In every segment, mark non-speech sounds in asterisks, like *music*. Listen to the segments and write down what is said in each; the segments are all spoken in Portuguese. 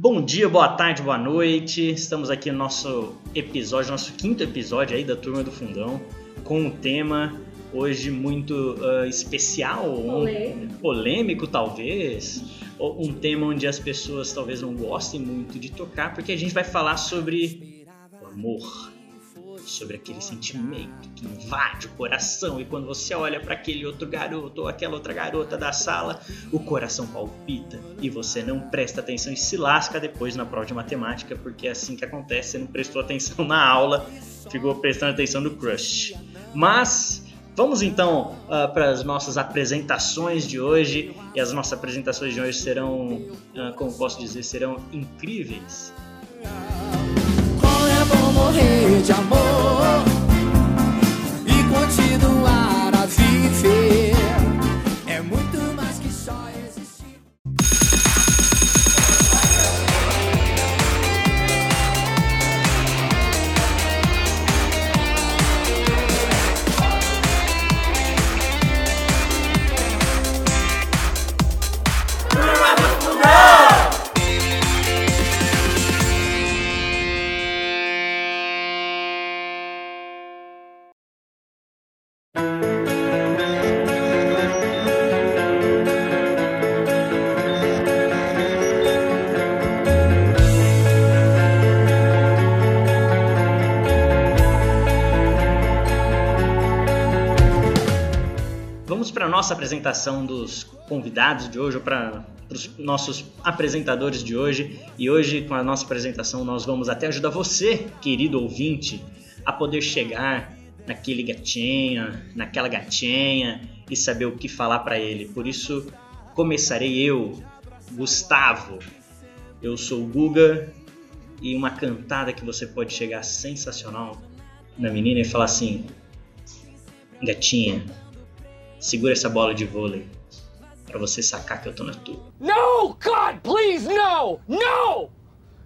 Bom dia, boa tarde, boa noite. Estamos aqui no nosso episódio, nosso quinto episódio aí da Turma do Fundão, com um tema hoje muito uh, especial, Polêmico. um, polêmico talvez, um tema onde as pessoas talvez não gostem muito de tocar, porque a gente vai falar sobre o amor, sobre aquele sentimento que invade o coração e quando você olha para aquele outro garoto ou aquela outra garota da sala, o coração palpita e você não presta atenção e se lasca depois na prova de matemática, porque é assim que acontece, você não prestou atenção na aula, ficou prestando atenção no crush. Mas Vamos então uh, para as nossas apresentações de hoje. E as nossas apresentações de hoje serão, uh, como posso dizer, serão incríveis. Morrer de amor. E continuar nossa apresentação dos convidados de hoje, para os nossos apresentadores de hoje. E hoje, com a nossa apresentação, nós vamos até ajudar você, querido ouvinte, a poder chegar naquele gatinha, naquela gatinha e saber o que falar para ele. Por isso, começarei eu, Gustavo. Eu sou o Guga e uma cantada que você pode chegar sensacional na menina e falar assim: Gatinha, segura essa bola de vôlei pra você sacar que eu tô na tua. No, God, please, no! No!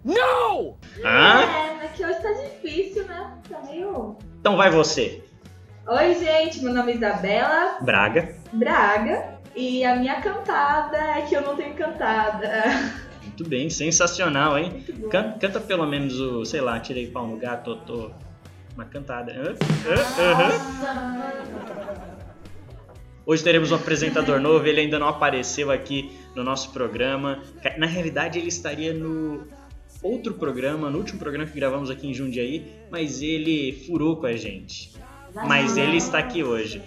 No! Hã? É, mas que hoje tá difícil, né? Tá meio. Então vai você, Oi, gente, meu nome é Isabela Braga. Braga e a minha cantada é que eu não tenho cantada. Muito bem, sensacional, hein? Muito bom. Can- canta pelo menos o, sei lá, tirei pau no gato, tô, tô uma cantada. Hã? Hã? Aham. Hoje teremos um apresentador novo, ele ainda não apareceu aqui no nosso programa. Na realidade, ele estaria no outro programa, no último programa que gravamos aqui em Jundiaí, mas ele furou com a gente. Mas ele está aqui hoje.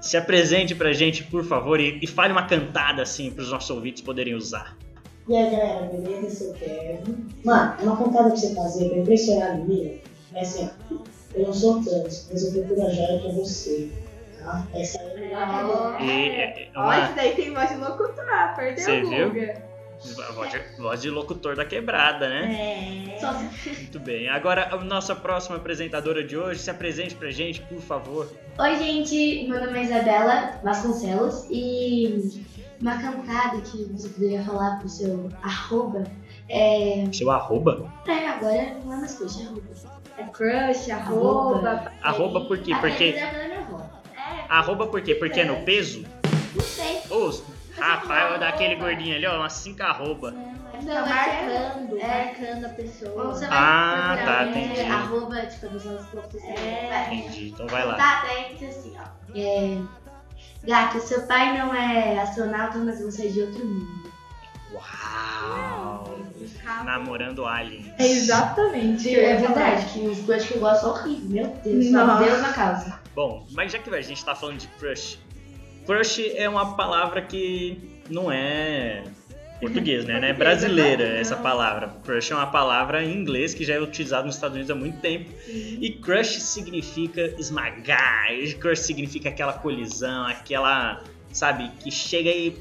Se apresente pra gente, por favor, e, e fale uma cantada assim para os nossos ouvintes poderem usar. E aí galera, beleza? Eu sou o Kevin. Mano, uma cantada pra você fazer pra impressionar a menina é assim, ó. Eu não sou trans, mas eu procuro a joia pra você. Tá? Essa é E, é, Ó, uma- esse daí tem voz de locutor, perdeu Você o viu? Voz de, voz de locutor da quebrada, né? É. Muito bem. Agora, a nossa próxima apresentadora de hoje, se apresente pra gente, por favor. Oi, gente, meu nome é Isabela Vasconcelos e uma cantada que você poderia falar pro seu arroba é. Seu arroba? É, agora não é mais coisa, é arroba. É crush, arroba. Arroba por quê? Porque. Arroba por quê? Porque é no peso? Não sei. Ô, rapaz, vou dar aquele gordinho ali, ó, umas 5 arroba. Não, tá é marcando, é- marcando a Ou pessoa. você vai Ah, procurar tá, no entendi. Arroba, tipo, dos nossos poucos. É. Entendi, então vai lá. Tá, daí diz assim, ó. É. Gato, seu pai não é astronauta, mas você é de outro mundo. Uau! Namorando Alien. É exatamente. É verdade, que os coisas que eu gosto são horríveis. Meu Deus, só Nossa. Deus na causa. Bom, mas já que a gente tá falando de crush, crush é uma palavra que não é português, né? Não é brasileira essa palavra. Crush é uma palavra em inglês que já é utilizada nos Estados Unidos há muito tempo. E crush significa esmagar, crush significa aquela colisão, aquela, sabe, que chega e.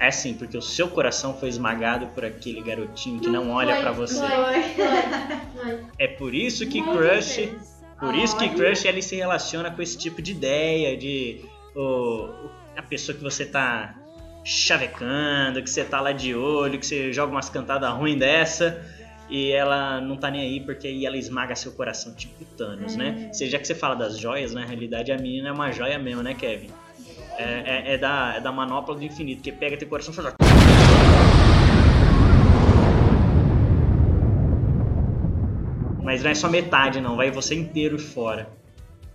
É assim, porque o seu coração foi esmagado por aquele garotinho que não olha Foi, pra você. Foi, foi. É por isso que crush. Por isso que Olha. crush ele se relaciona com esse tipo de ideia de o, a pessoa que você tá chavecando, que você tá lá de olho, que você joga umas cantadas ruins dessa e ela não tá nem aí porque aí ela esmaga seu coração tipo Thanos, né? É. Seja que você fala das joias, na realidade a menina é uma joia mesmo, né, Kevin? É, é- é da, é da manopla do infinito, que pega teu coração e faz. Mas não é só metade, não, vai você inteiro fora.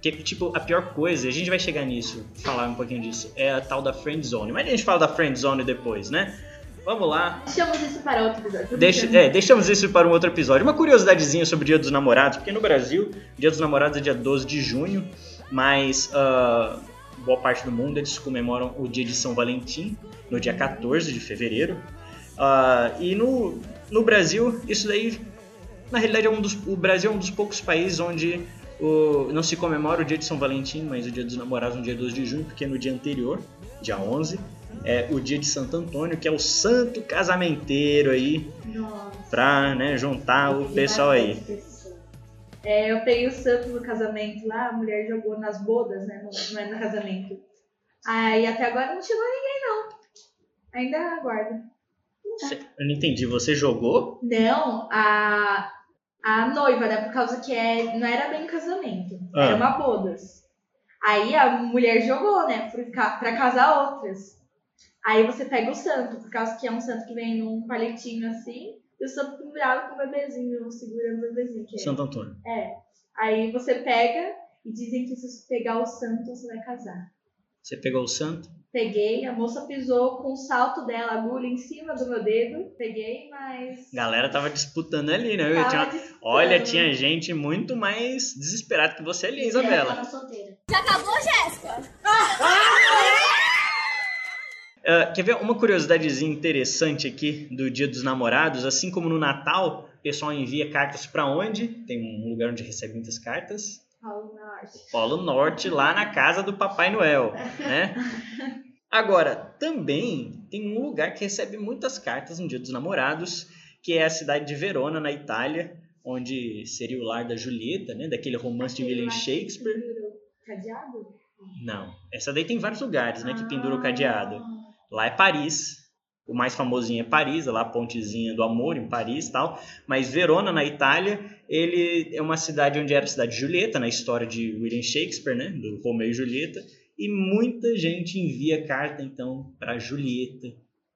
Que, tipo, a pior coisa, a gente vai chegar nisso, falar um pouquinho disso, é a tal da friend zone. Mas a gente fala da friend zone depois, né? Vamos lá. Deixamos isso para outro episódio. Deixa, é, deixamos isso para um outro episódio. Uma curiosidadezinha sobre o Dia dos Namorados, porque no Brasil, o Dia dos Namorados é dia 12 de junho, mas ah, boa parte do mundo eles comemoram o dia de São Valentim, no dia 14 de fevereiro. Ah, e no, no Brasil, isso daí, na realidade, é um dos, o Brasil é um dos poucos países onde o- não se comemora o dia de São Valentim, mas o dia dos namorados no dia 12 de junho, porque no dia anterior, dia 11, é o dia de Santo Antônio, que é o santo casamenteiro aí, Nossa. pra né, juntar o pessoal aí. É, eu peguei o santo no casamento lá, a mulher jogou nas bodas, né? Não, é no casamento. Aí até agora não chegou ninguém, não. Ainda aguardo. Cê- Eu não entendi, você jogou? Não, a, a noiva, né? Por causa que é, não era bem casamento, Ah. era uma bodas. Aí a mulher jogou, né? Pra, ca- pra casar outras. Aí você pega o santo, por causa que é um santo que vem num palitinho assim, e o santo pendurado com o bebezinho, segurando o bebezinho. Que é. Santo Antônio. É. Aí você pega e dizem que se você pegar o santo, você vai casar. Você pegou o santo? Peguei, a moça pisou com o salto dela, a agulha em cima do meu dedo. Peguei, mas. A galera tava disputando ali, né? Eu tava tinha disputando. Olha, tinha gente muito mais desesperada que você ali, Isabela. Ela solteira. Ah, quer ver uma curiosidadezinha interessante aqui do Dia dos Namorados? Assim como no Natal, o pessoal envia cartas pra onde? Tem um lugar onde recebe muitas cartas. Paulo Norte. Polo Norte, lá na casa do Papai Noel, né? *laughs* Agora, também tem um lugar que recebe muitas cartas no Dia dos Namorados, que é a cidade de Verona, na Itália, onde seria o lar da Julieta, né? Daquele romance de William Shakespeare. Cadeado? Não, essa daí tem vários lugares, né? Que pendura o Ah. cadeado. Lá é Paris. O mais famosinho é Paris, lá a pontezinha do amor em Paris e tal. Mas Verona, na Itália, ele é uma cidade onde era a cidade de Julieta, na história de William Shakespeare, né? Do Romeu e Julieta. E muita gente envia carta, então, para Julieta,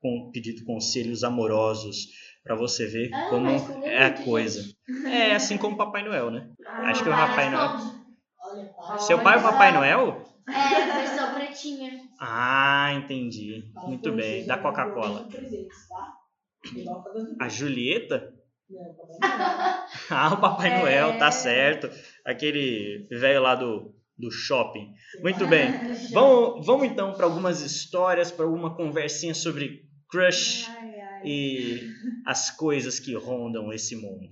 com pedindo conselhos amorosos, para você ver Ah, como é a coisa. É assim como Papai Noel, né? Ah, Acho que o Papai Noel. Olha, pai. Seu pai é o Papai Noel? É, versão pretinha. Ah, entendi. Muito bem. Da Coca-Cola. tá? A Julieta? Não, Papai Noel. *laughs* Ah, o Papai É. Noel, tá certo. Aquele velho lá do, do shopping. Muito bem. *laughs* Vamos, vamos então para algumas histórias, para alguma conversinha sobre crush Ai, ai. e as coisas que rondam esse mundo.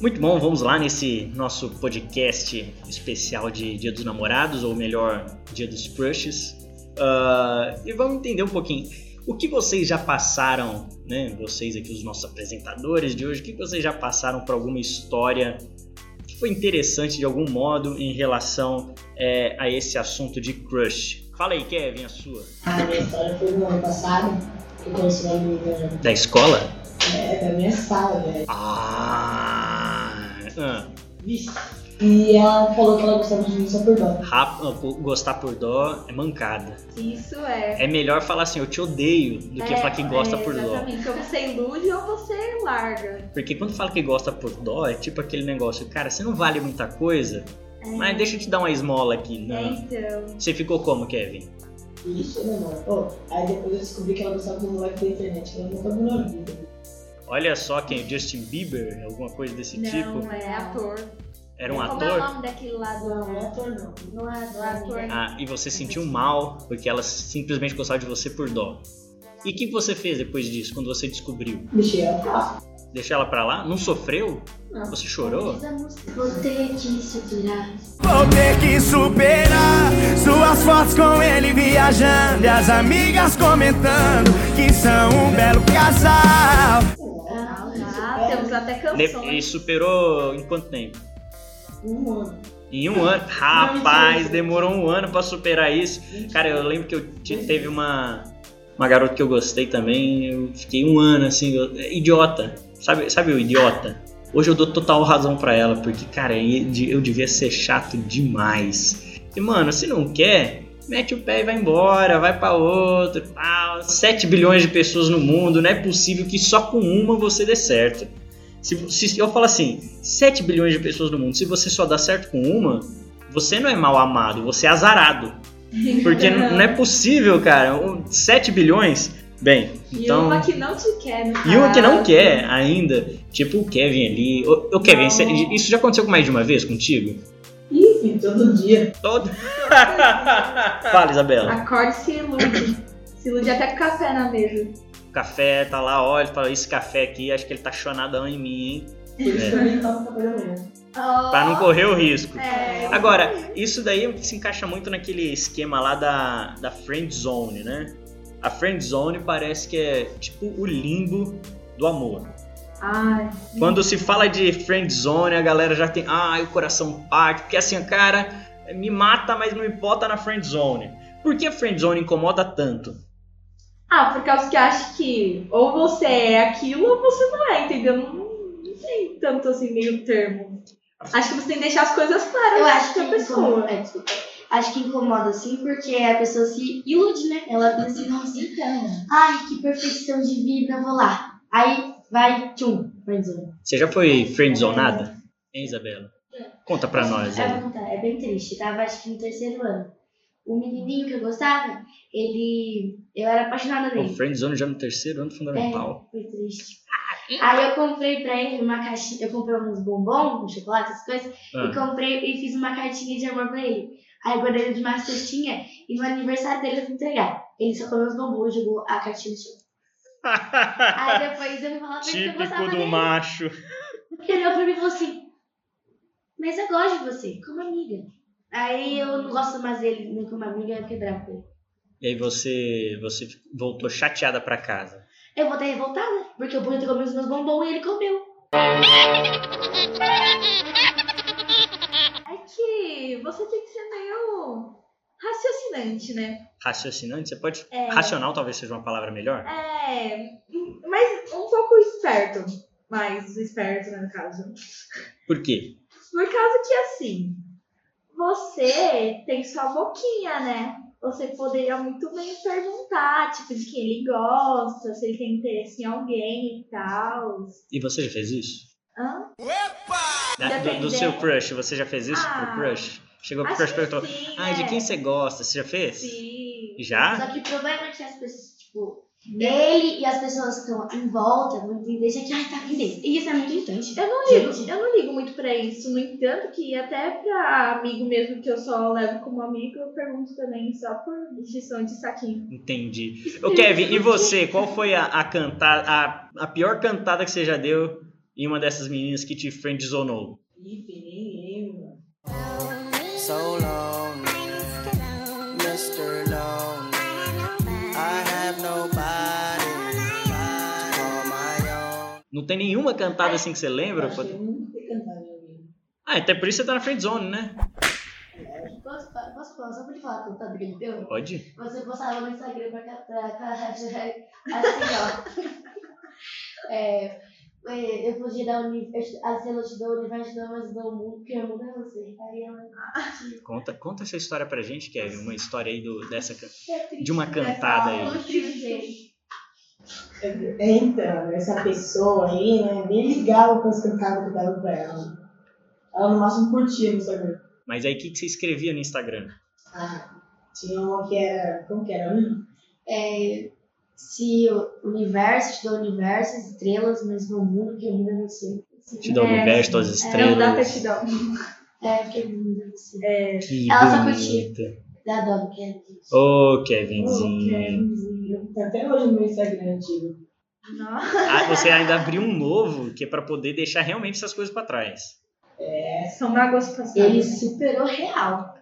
Muito bom, vamos lá nesse nosso podcast especial de Dia dos Namorados, ou melhor, Dia dos Crushes. Ah, e vamos entender um pouquinho o que vocês já passaram, né? Vocês aqui, os nossos apresentadores de hoje, o que vocês já passaram por alguma história que foi interessante de algum modo em relação é, a esse assunto de crush. Fala aí, Kevin, a sua. A minha história foi no ano passado. Eu conheci uma menina Da escola? é, da minha sala, velho. Ah, ah. Vixe. E ela falou que ela gostava de mim só por dó. Rap- pô, gostar por dó é mancada. Isso é. É melhor falar assim, eu te odeio, do que É, falar que gosta é, por dó. Exatamente. Ou você ilude ou você larga. Porque quando fala que gosta por dó, é tipo aquele negócio, cara, você não vale muita coisa, É. mas deixa eu te dar uma esmola aqui. É, Não. então. Você ficou como, Kevin? Isso, né, mano? Pô, aí depois eu descobri que ela gostava do moleque da internet. Ela nunca viu na vida. Olha só quem, Justin Bieber, alguma coisa desse Não, tipo. é ator. Era um Como é o ator? nome daquele lá do... Não, não é ator, não. Não é é ator, ator. Ah, e você sentiu mal porque ela simplesmente gostava de você por dó. E o que você fez depois disso, quando você descobriu? Deixei ela pra lá. Deixou ela pra lá? Não sofreu? Não. Você chorou? Vou ter que superar. Vou ter que superar suas fotos com ele viajando e as amigas comentando que são um belo casal. Ah, temos até canções. E superou em quanto tempo? Um ano. Em um ano? Rapaz, demorou um ano pra superar isso. Cara, eu lembro que eu te- teve uma, uma garota que eu gostei também. Eu fiquei um ano assim, eu- idiota. Sabe, sabe o idiota? Hoje eu dou total razão pra ela, porque, cara, eu devia ser chato demais. E, mano, se não quer, mete o pé e vai embora, vai pra outro. tal. 7 bilhões de pessoas no mundo, não é possível que só com uma você dê certo. Se, se eu falo assim, 7 bilhões de pessoas no mundo, se você só dá certo com uma, você não é mal amado, você é azarado. Porque *laughs* não é possível, cara. um- 7 bilhões, bem, E então. uma que não te quer, no E uma que não caso. quer ainda, tipo o Kevin ali. Ô, ô, Kevin, Não. isso já aconteceu mais de uma vez contigo? Ih, todo dia. Todo. *laughs* Fala, Isabela. Acorde e se ilude. Se ilude até com café na mesa. Café tá lá, olha, fala, esse café aqui, acho que ele tá chonadão em mim, hein? Por isso café da manhã. Pra não correr o risco. É. Agora, isso daí se encaixa muito naquele esquema lá da, da friend zone, né? A friend zone parece que é tipo o limbo do amor. Ai, Quando se fala de friend zone, a galera já tem, ah, o coração parte, porque assim, cara, me mata, mas não me bota na friend zone. Por que a friend zone incomoda tanto? Ah, por causa que acho que ou você é aquilo ou você não é, entendeu? Não, não tem tanto assim meio termo. Acho que você tem que deixar as coisas claras Eu acho que pra pessoa. É, desculpa. Acho que incomoda sim, porque a pessoa se ilude, né? Ela pensa assim, nossa, Então, ai, que perfeição divina, eu vou lá. Aí vai, tchum, friendzone. Você já foi friendzonada? Hein, Isabela? Conta pra nós aí. vou contar, é bem triste. Tava acho que no terceiro ano. O menininho que eu gostava, ele. Eu era apaixonada nele. friendzone já no terceiro ano fundamental. É, foi triste. Aí eu comprei pra ele uma caixinha, eu comprei uns bombons, um chocolate, essas coisas, Ah. e comprei e fiz uma cartinha de amor pra ele. Aí eu guardei ele de uma cestinha e no aniversário dele eu fui entregar. Ele só comeu os bombons e jogou a cartinha no chão. *laughs* Aí depois eu fui falar pra ele que eu Típico gostava do dele. macho. Ele olhou pra mim e falou assim: Mas eu gosto de você, como amiga. Aí eu não gosto mais dele nem como amiga, eu fiquei brava com ele. E aí você, você voltou chateada pra casa. Eu voltei revoltada, porque eu podia ter comido os meus bombons e ele comeu. *laughs* É que você tem que ser meio raciocinante, né? Raciocinante? Você pode. É. Racional talvez seja uma palavra melhor? É. Mas um pouco esperto. Mais esperto, né, no caso. Por quê? Por causa que assim, você tem sua boquinha, né? Você poderia muito bem perguntar, tipo, de quem ele gosta, se ele tem interesse em alguém e tal. E você já fez isso? Hã? Da- do, do seu crush, você já fez isso Ah, pro crush? Chegou pro crush e perguntou: Ah, de é. quem você gosta? Você já fez? Sim. Já? Só que o problema é que as pessoas, tipo, ele e as pessoas que estão em volta vão entender que, ai, tá entendendo. E isso é muito irritante. Eu não ligo, eu não ligo muito pra isso. No entanto, que até pra amigo mesmo que eu só levo como amigo, eu pergunto também só por injeção de saquinho. Entendi. Ô Kevin, e você? Qual foi a, a cantada, a, a pior cantada que você já deu em uma dessas meninas que te friendzonou? Ih, nem eu. So lonely, Não tem nenhuma cantada assim que você lembra? Eu nunca cantar minha vida. Ah, até por isso você tá na friendzone, né? Posso, posso falar, só pra te falar a contada que ele deu? Pode? Você postava no Instagram pra, pra, pra hashtag assim, ó. É, é, eu podia dar o universo, as estrelas te dão o universo, dão, mas dão o mundo, porque o mundo é você. Aí ela. Conta, conta essa história pra gente, Kevin. Uma história aí do, dessa, É de uma cantada aí. É, Então, essa pessoa aí, né, nem ligava com as cantadas que eu dava pra ela. Ela no máximo curtia no Instagram. Mas aí o que, que você escrevia no Instagram? Ah, tinha uma que era. Como que era? Hum, É, se o universo te dá o universo, as estrelas, mas no mundo, que o mundo é você. Te dá o É, universo, todas as Não dá pra estrelas. te dar. *laughs* É, mundo é você. É. Que Ela só bonita. Dá dó do Kevin. Ô, Oh, Kevinzinho. Kevinzinho. Até hoje no meu Instagram antigo. Nossa, Ah, você ainda abriu um novo que é pra poder deixar realmente essas coisas pra trás. são mágoas passadas. Ele superou real.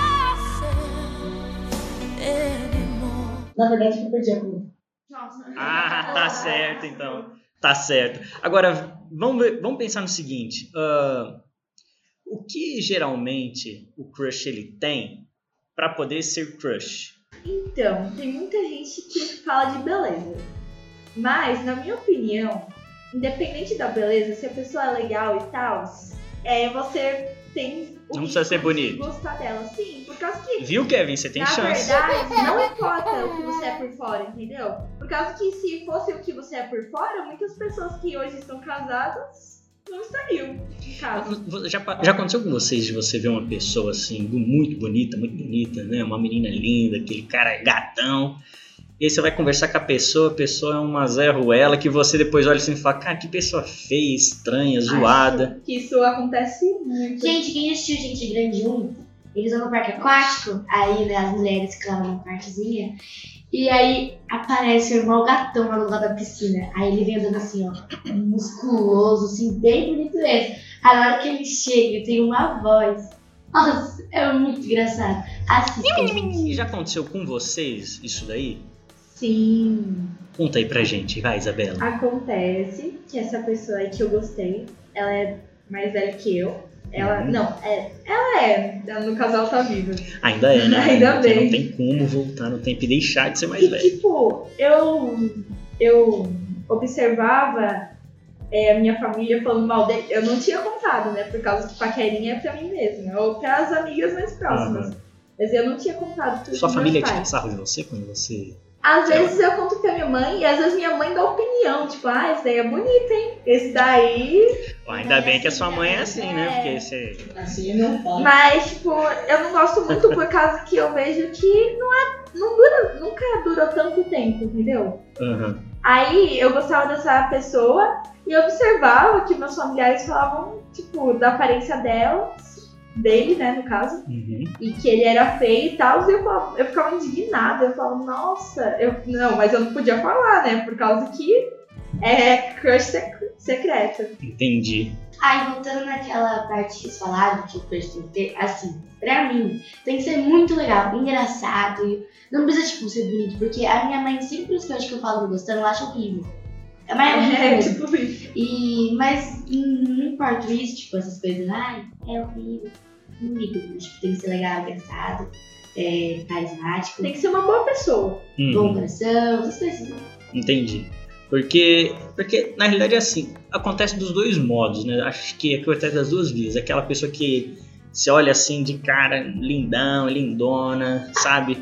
Myself anymore. Na verdade, eu perdi a conta. Nossa. Ah, tá certo então. Tá certo. Agora, vamos, ver- vamos pensar no seguinte. ah, o que geralmente o crush ele tem pra poder ser crush? Então, tem muita gente que fala de beleza. Mas, na minha opinião, independente da beleza, se a pessoa é legal e tal, é, você tem o Não precisa ser risco de bonito. gostar dela. Sim, por causa que Viu, Kevin? Você tem Na chance. verdade, não importa o que você é por fora, entendeu? Por causa que se fosse o que você é por fora, muitas pessoas que hoje estão casadas não estariam em casa. Já, já aconteceu com vocês de você ver uma pessoa assim, muito bonita, muito bonita, né? Uma menina linda, aquele cara gatão. E aí você vai conversar com a pessoa, a pessoa é uma Zé Ruela que você depois olha assim e fala, cara, que pessoa feia, estranha, zoada. Acho que isso acontece muito. Gente, quem assistiu Gente Grande 1, eles vão no parque aquático, aí né, as mulheres ficam numa partezinha, e aí aparece o irmão gatão lá no lado da piscina. Aí ele vem andando assim, ó, musculoso, assim, bem bonito mesmo. Aí na hora que ele chega, ele tem uma voz. Nossa, é muito engraçado. E já aconteceu com vocês isso daí? Sim, Conta aí pra gente, vai, Isabela. acontece que essa pessoa aí que eu gostei, ela é mais velha que eu. Ela, Uhum. não, é, ela é, no casal tá viva. Ainda é, né? *laughs* Ainda Porque bem. Não tem como voltar no tempo e deixar de ser mais E velho. tipo, eu, eu observava é, a minha família falando mal dele. Eu não tinha contado, né? Por causa que paquerinha é pra mim mesma, ou pras amigas mais próximas. Mas eu não tinha contado tudo Sua família meus tira pais. sarro de você quando você. Às lá. vezes eu conto pra minha mãe e às vezes minha mãe dá opinião, tipo, ah, esse daí é bonito, hein? Esse daí. Ó, ainda bem que a sua mãe é assim, né? Porque você. Assim não fala. Mas, tipo, eu não gosto muito por causa que eu vejo que não, é, não dura, nunca durou tanto tempo, entendeu? Aham. Aí eu gostava dessa pessoa e observava que meus familiares falavam, tipo, da aparência dela, dele, né, no caso, Uhum. e que ele era feio e tal, e eu, falava- eu ficava indignada, eu falava, nossa, eu, não, mas eu não podia falar, né, por causa que é crush sec- secreto. Entendi. Aí, voltando naquela parte que vocês falaram, que o crush tem que ter, assim, pra mim, tem que ser muito legal, engraçado. e Não precisa, tipo, ser bonito, porque a minha mãe, sempre os crush que eu falo gostando, ela acha horrível. É mais horrível É, *laughs* tipo isso. E, mas não importa isso, tipo, essas coisas, ai, é horrível. Tipo, tem que ser legal, engraçado, é, carismático, Tem que ser uma boa pessoa. Uhum. bom coração, essas coisas. Entendi. Porque, porque, na realidade, é assim, acontece dos dois modos, né? Acho que acontece das duas vias. Aquela pessoa que você olha assim de cara, lindão, lindona, sabe?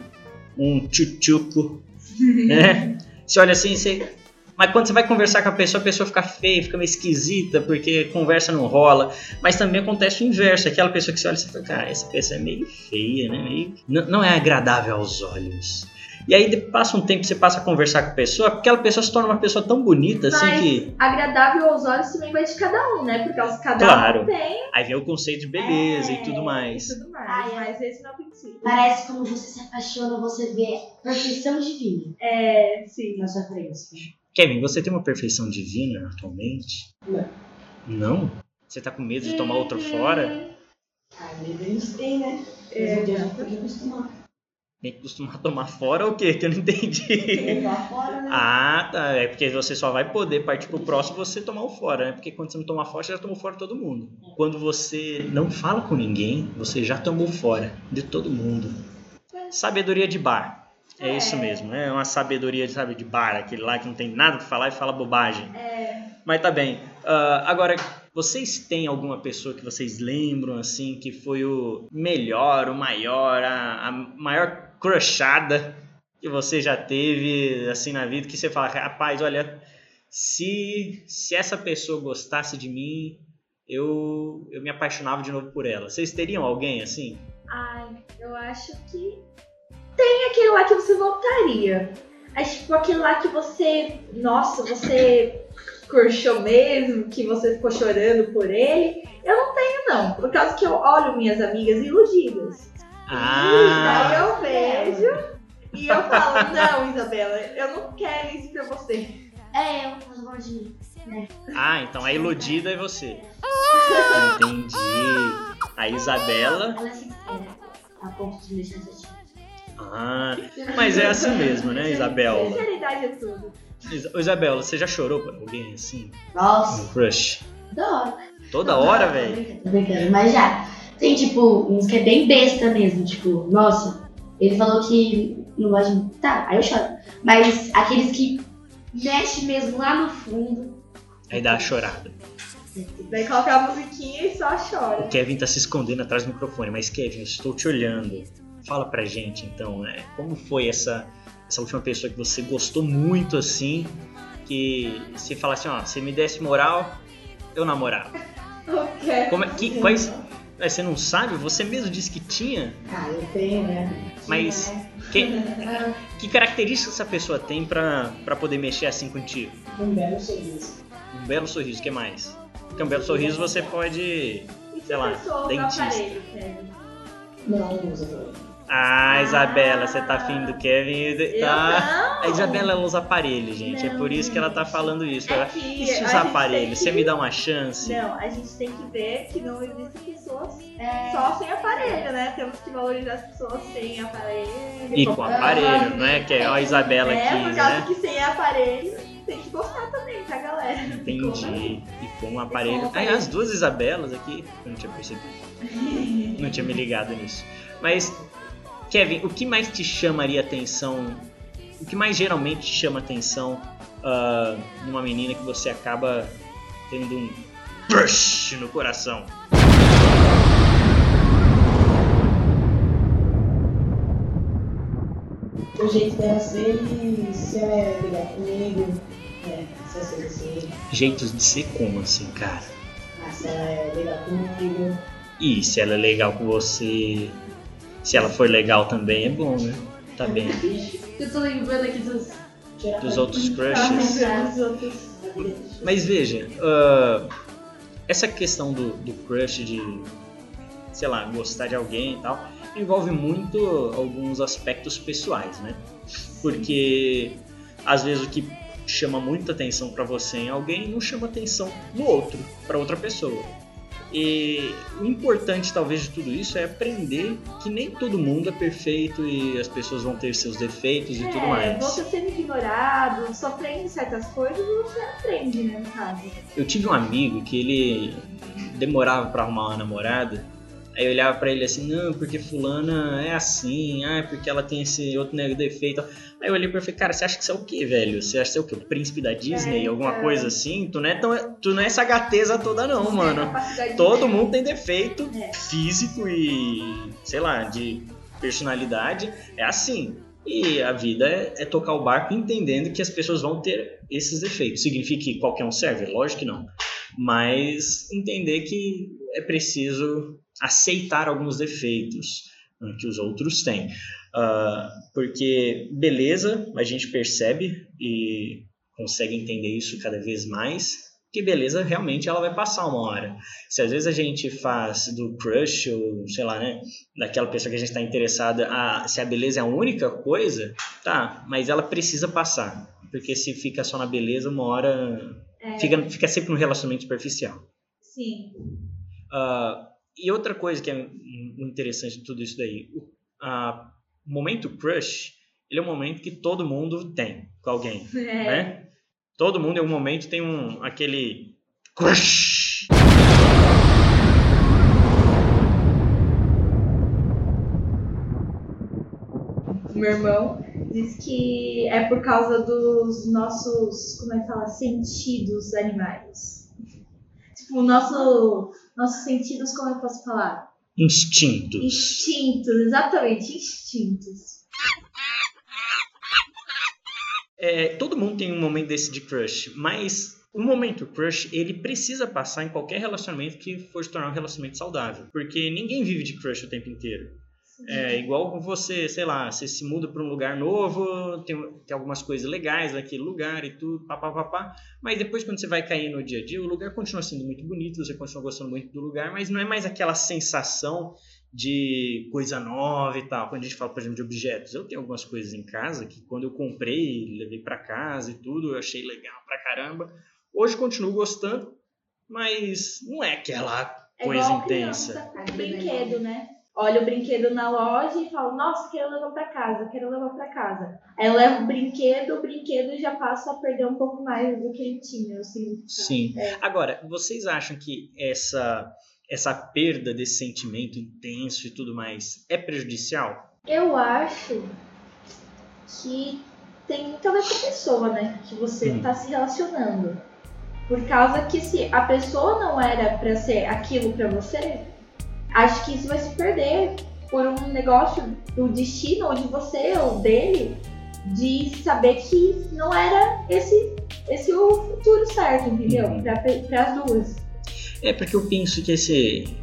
Um tchutchuco, né? *laughs* Você olha assim, você... Mas quando você vai conversar com a pessoa, a pessoa fica feia, fica meio esquisita, porque conversa não rola. Mas também acontece o inverso, aquela pessoa que você olha e você fala, cara, essa pessoa é meio feia, né? Meio- Não, é agradável aos olhos. E aí passa um tempo, você passa a conversar com a pessoa, aquela pessoa se torna uma pessoa tão bonita, assim, Mas que... agradável aos olhos também vai de cada um, né? Porque os cada Claro. um tem. Aí vem o conceito de beleza é, e tudo mais. E tudo mais. Ai, mas esse não é o princípio. Parece como você se apaixona, você vê perfeição divina É, sim. na sua frente. Kevin, você tem uma perfeição divina atualmente? Não. Não? Você tá com medo de tomar outro fora? Deus, tem, né? Mas É, um dia a gente pode acostumar. Tem que costumar tomar fora ou o quê? Que eu não entendi. Levar fora, né? Ah, tá. É porque você só vai poder partir pro próximo você tomar o fora, né? Porque quando você não tomar fora, você já tomou fora todo mundo. Quando você não fala com ninguém, você já tomou fora de todo mundo. Sabedoria de bar. É, É. isso mesmo, é uma sabedoria sabe, de bar, aquele lá que não tem nada pra falar e fala bobagem. É, Mas tá bem. Ah, agora, vocês têm alguma pessoa que vocês lembram, assim, que foi o melhor, o maior, a, a maior crushada que você já teve, assim, na vida, que você fala, rapaz, olha, se, se essa pessoa gostasse de mim, eu, eu me apaixonava de novo por ela. Vocês teriam alguém assim? ai, eu acho que tem aquele lá que você voltaria. É tipo aquele lá que você. Nossa, você curtiu mesmo, que você ficou chorando por ele. Eu não tenho, não. Por causa que eu olho minhas amigas iludidas. Ah, Daí eu vejo e eu falo, não, Isabela, eu não quero isso pra você. É, eu não gosto de. ah, então a iludida é você. Entendi. A Isabela. Ela é sincera. A ponto de me deixar chateada. Ah, mas é assim mesmo, né, Isabela? Sinceridade é tudo. Ô, Isabela, você já chorou por alguém assim? Nossa, Um crush? da hora. Toda hora, velho. Tô brincando, mas já. Tem tipo uns que é bem besta mesmo, tipo, nossa, ele falou que não gosta de mim. Tá, aí eu choro. Mas aqueles que mexe mesmo lá no fundo. Aí dá a chorada. Daí coloca a musiquinha e só chora. O Kevin tá se escondendo atrás do microfone, mas Kevin, eu estou te olhando. Fala pra gente então, né? Como foi essa, essa última pessoa que você gostou muito assim? Que se falasse, ó, se me desse moral, eu namorava. Ok. Como é, que, quais. É, você não sabe? Você mesmo disse que tinha? Ah, eu tenho, né? Mas que, *laughs* que características essa pessoa tem pra, pra poder mexer assim contigo? Um belo sorriso. Um belo sorriso, o que mais? Porque um belo sorriso você pode. Se Sei lá, dentista. aparelho? Não, não usa pra Ah, Isabela, você tá afim do Kevin? Eu Tá. não. A Isabela ela usa aparelho, gente. é Não, por isso que ela tá falando isso. É que e se usar aparelho? tem Você que- me dá uma chance? Não, a gente tem que ver que não existem pessoas É, só sem aparelho, né? Temos que valorizar as pessoas sem aparelho. E com aparelho, não é? Que é a Isabela É, por quis, causa né? que sem aparelho tem que gostar também, tá, galera? Entendi. E com o aparelho. com o Ah, aparelho. as duas Isabelas aqui. Eu não tinha percebido. Não tinha me ligado nisso. Mas, Kevin, o que mais te chamaria atenção? O que mais geralmente te chama atenção ah, numa menina que você acaba tendo um crush no coração? O jeito dela ser e se ela é ligar comigo, né? Se ela é ser Jeitos de ser como assim, cara? ah, se ela é ligar comigo. E se ela é legal com você, se ela for legal também, é bom, né? Tá bem. eu tô lembrando aqui dos. Dos pra- outros crushes. Mas veja, ah, essa questão do, do crush, de, sei lá, gostar de alguém e tal, envolve muito alguns aspectos pessoais, né? Porque às vezes o que chama muita atenção pra você em alguém não chama atenção no outro, pra outra pessoa. E o importante talvez de tudo isso é aprender que nem todo mundo é perfeito e as pessoas vão ter seus defeitos e tudo É, mais. você sendo ignorado, sofrendo certas coisas, você aprende, né, no caso. Eu tive um amigo que ele demorava pra arrumar uma namorada. Aí eu olhava pra ele assim, não, porque fulana é assim, ah, é porque ela tem esse outro né, defeito. Aí eu olhei pra ele e falei, cara, você acha que você é o quê, velho? Você acha que você é o quê? O príncipe da Disney? É, alguma então. coisa assim? Tu não, é tão, tu não é essa gateza toda não, Tem mano. Todo ver. mundo tem defeito É. físico e, sei lá, de personalidade. É assim. E a vida é, é tocar o barco entendendo que as pessoas vão ter esses defeitos. Significa que qualquer um serve? Lógico que não. Mas entender que é preciso aceitar alguns defeitos né, que os outros têm. Ah, porque beleza, a gente percebe e consegue entender isso cada vez mais, que beleza realmente ela vai passar uma hora. Se às vezes a gente faz do crush, ou sei lá, né, daquela pessoa que a gente está interessada, a, se a beleza é a única coisa, tá, mas ela precisa passar. Porque se fica só na beleza, uma hora É, fica, fica sempre no relacionamento superficial. Sim. Ah, e outra coisa que é in- interessante de tudo isso daí, o o momento crush, ele é um momento que todo mundo tem com alguém, *laughs* É. né? Todo mundo em algum momento tem um aquele crush. Meu irmão diz que é por causa dos nossos, como é que fala, sentidos animais. Tipo, o nosso, nossos sentidos, como eu posso falar? Instintos. Instintos, exatamente, instintos. É, todo mundo tem um momento desse de crush, mas o momento crush, ele precisa passar em qualquer relacionamento que for se tornar um relacionamento saudável. Porque ninguém vive de crush o tempo inteiro. É igual você, sei lá, você se muda para um lugar novo, tem, tem algumas coisas legais naquele lugar e tudo, papapá, mas depois quando você vai cair no dia a dia, o lugar continua sendo muito bonito, você continua gostando muito do lugar, mas não é mais aquela sensação de coisa nova e tal. Quando a gente fala, por exemplo, de objetos, eu tenho algumas coisas em casa que quando eu comprei, levei para casa e tudo, eu achei legal pra caramba. Hoje continuo gostando, mas não é aquela É coisa intensa. criança brinquedo, né? Olha o brinquedo na loja e fala, nossa, quero levar pra casa, quero levar pra casa. Aí eu levo o brinquedo, o brinquedo já passa a perder um pouco mais do que ele tinha, assim. Sim. É. Agora, vocês acham que essa essa perda desse sentimento intenso e tudo mais é prejudicial? Eu acho que tem muito a ver com a pessoa, né? Que você Hum. tá se relacionando. Por causa que se a pessoa não era pra ser aquilo pra você, acho que isso vai se perder por um negócio do destino ou de você ou dele de saber que não era esse esse o futuro certo, entendeu? Uhum. Pra, as duas. É porque eu penso que esse